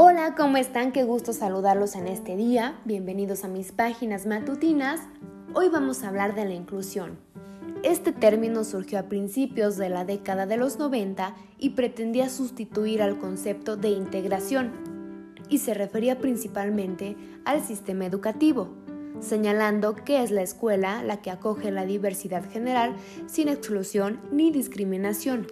Hola, ¿cómo están? Qué gusto saludarlos en este día. Bienvenidos a mis páginas matutinas. Hoy vamos a hablar de la inclusión. Este término surgió a principios de la década de los 90 y pretendía sustituir al concepto de integración y se refería principalmente al sistema educativo, señalando que es la escuela la que acoge la diversidad general sin exclusión ni discriminación.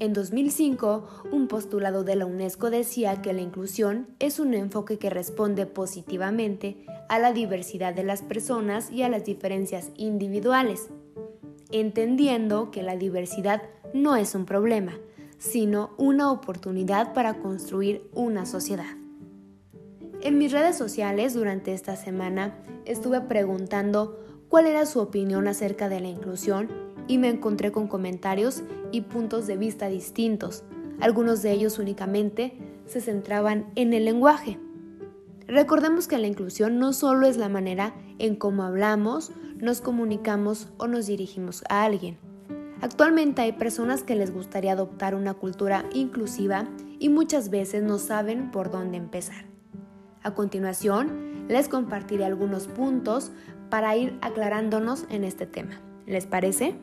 En 2005, un postulado de la UNESCO decía que la inclusión es un enfoque que responde positivamente a la diversidad de las personas y a las diferencias individuales, entendiendo que la diversidad no es un problema, sino una oportunidad para construir una sociedad. En mis redes sociales durante esta semana estuve preguntando cuál era su opinión acerca de la inclusión y me encontré con comentarios y puntos de vista distintos. Algunos de ellos únicamente se centraban en el lenguaje. Recordemos que la inclusión no solo es la manera en cómo hablamos, nos comunicamos o nos dirigimos a alguien. Actualmente hay personas que les gustaría adoptar una cultura inclusiva y muchas veces no saben por dónde empezar. A continuación, les compartiré algunos puntos para ir aclarándonos en este tema. ¿Les parece?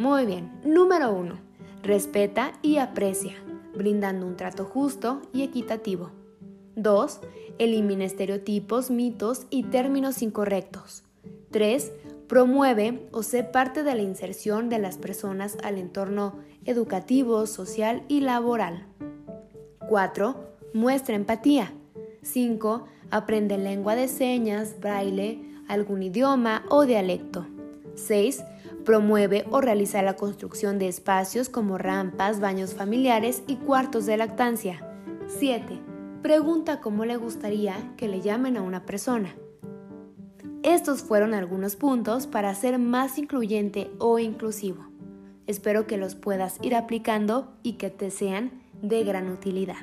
Muy bien. Número 1. Respeta y aprecia, brindando un trato justo y equitativo. 2. Elimina estereotipos, mitos y términos incorrectos. 3. Promueve o sé parte de la inserción de las personas al entorno educativo, social y laboral. 4. Muestra empatía. 5. Aprende lengua de señas, braille, algún idioma o dialecto. 6. Promueve o realiza la construcción de espacios como rampas, baños familiares y cuartos de lactancia. 7. Pregunta cómo le gustaría que le llamen a una persona. Estos fueron algunos puntos para ser más incluyente o inclusivo. Espero que los puedas ir aplicando y que te sean de gran utilidad.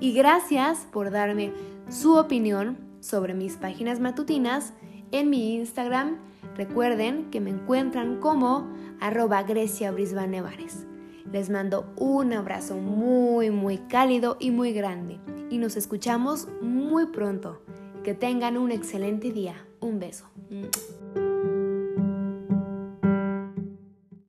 Y gracias por darme su opinión sobre mis páginas matutinas en mi Instagram Recuerden que me encuentran como arroba Grecia Brisbane Les mando un abrazo muy, muy cálido y muy grande. Y nos escuchamos muy pronto. Que tengan un excelente día. Un beso.